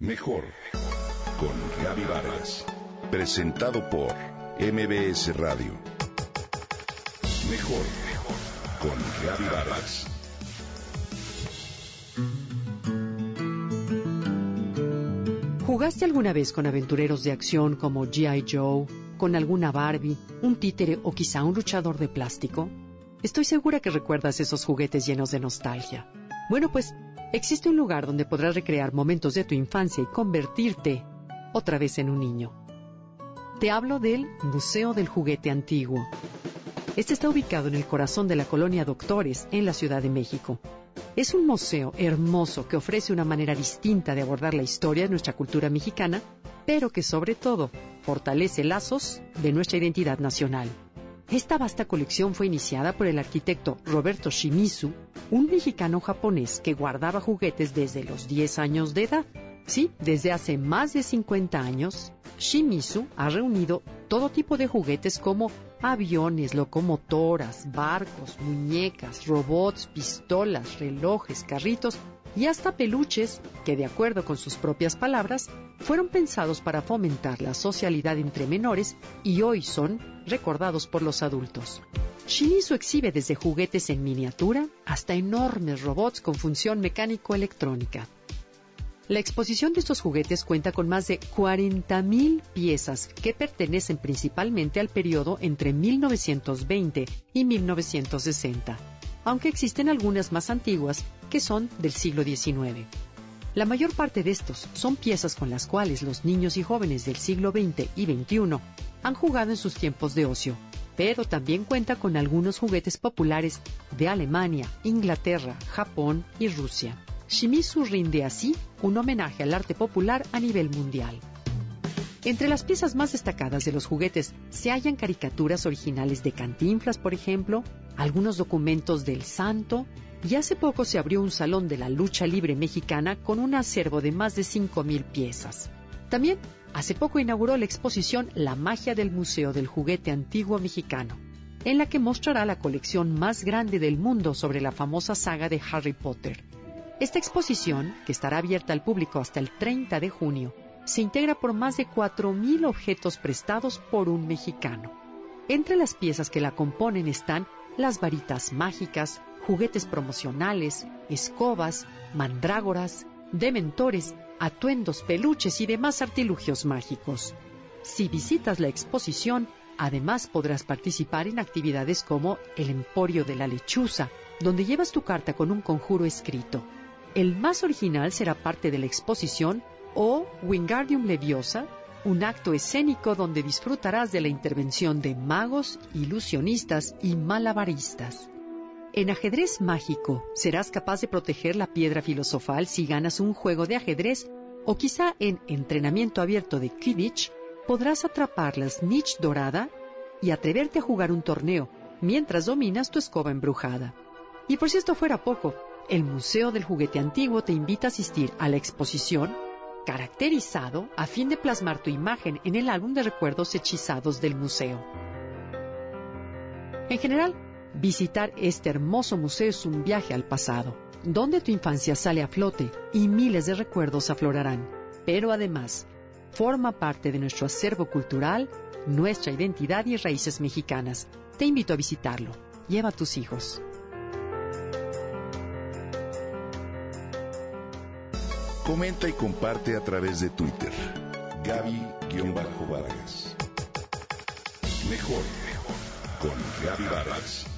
Mejor con Gaby Vargas. Presentado por MBS Radio. Mejor con Gaby Vargas. ¿Jugaste alguna vez con aventureros de acción como G.I. Joe, con alguna Barbie, un títere o quizá un luchador de plástico? Estoy segura que recuerdas esos juguetes llenos de nostalgia. Bueno, pues existe un lugar donde podrás recrear momentos de tu infancia y convertirte otra vez en un niño. Te hablo del Museo del Juguete Antiguo. Este está ubicado en el corazón de la colonia Doctores, en la Ciudad de México. Es un museo hermoso que ofrece una manera distinta de abordar la historia de nuestra cultura mexicana, pero que sobre todo fortalece lazos de nuestra identidad nacional. Esta vasta colección fue iniciada por el arquitecto Roberto Shimizu, un mexicano japonés que guardaba juguetes desde los 10 años de edad. Sí, desde hace más de 50 años, Shimizu ha reunido todo tipo de juguetes como aviones, locomotoras, barcos, muñecas, robots, pistolas, relojes, carritos y hasta peluches que, de acuerdo con sus propias palabras, fueron pensados para fomentar la socialidad entre menores y hoy son recordados por los adultos. Shimizu exhibe desde juguetes en miniatura hasta enormes robots con función mecánico-electrónica. La exposición de estos juguetes cuenta con más de 40.000 piezas que pertenecen principalmente al periodo entre 1920 y 1960, aunque existen algunas más antiguas que son del siglo XIX. La mayor parte de estos son piezas con las cuales los niños y jóvenes del siglo XX y XXI han jugado en sus tiempos de ocio, pero también cuenta con algunos juguetes populares de Alemania, Inglaterra, Japón y Rusia. Shimizu rinde así un homenaje al arte popular a nivel mundial. Entre las piezas más destacadas de los juguetes se hallan caricaturas originales de Cantinflas, por ejemplo, algunos documentos del Santo, y hace poco se abrió un salón de la lucha libre mexicana con un acervo de más de 5.000 piezas. También hace poco inauguró la exposición La magia del Museo del Juguete Antiguo Mexicano, en la que mostrará la colección más grande del mundo sobre la famosa saga de Harry Potter. Esta exposición, que estará abierta al público hasta el 30 de junio, se integra por más de 4.000 objetos prestados por un mexicano. Entre las piezas que la componen están las varitas mágicas, juguetes promocionales, escobas, mandrágoras, dementores, atuendos, peluches y demás artilugios mágicos. Si visitas la exposición, además podrás participar en actividades como el Emporio de la Lechuza, donde llevas tu carta con un conjuro escrito el más original será parte de la exposición o Wingardium Leviosa, un acto escénico donde disfrutarás de la intervención de magos, ilusionistas y malabaristas. En ajedrez mágico serás capaz de proteger la piedra filosofal si ganas un juego de ajedrez o quizá en entrenamiento abierto de Quidditch podrás atrapar la snitch dorada y atreverte a jugar un torneo mientras dominas tu escoba embrujada. Y por si esto fuera poco, el Museo del Juguete Antiguo te invita a asistir a la exposición caracterizado a fin de plasmar tu imagen en el álbum de recuerdos hechizados del museo. En general, visitar este hermoso museo es un viaje al pasado, donde tu infancia sale a flote y miles de recuerdos aflorarán. Pero además, forma parte de nuestro acervo cultural, nuestra identidad y raíces mexicanas. Te invito a visitarlo. Lleva a tus hijos. Comenta y comparte a través de Twitter. Gaby-Vargas. Mejor con Gaby Vargas.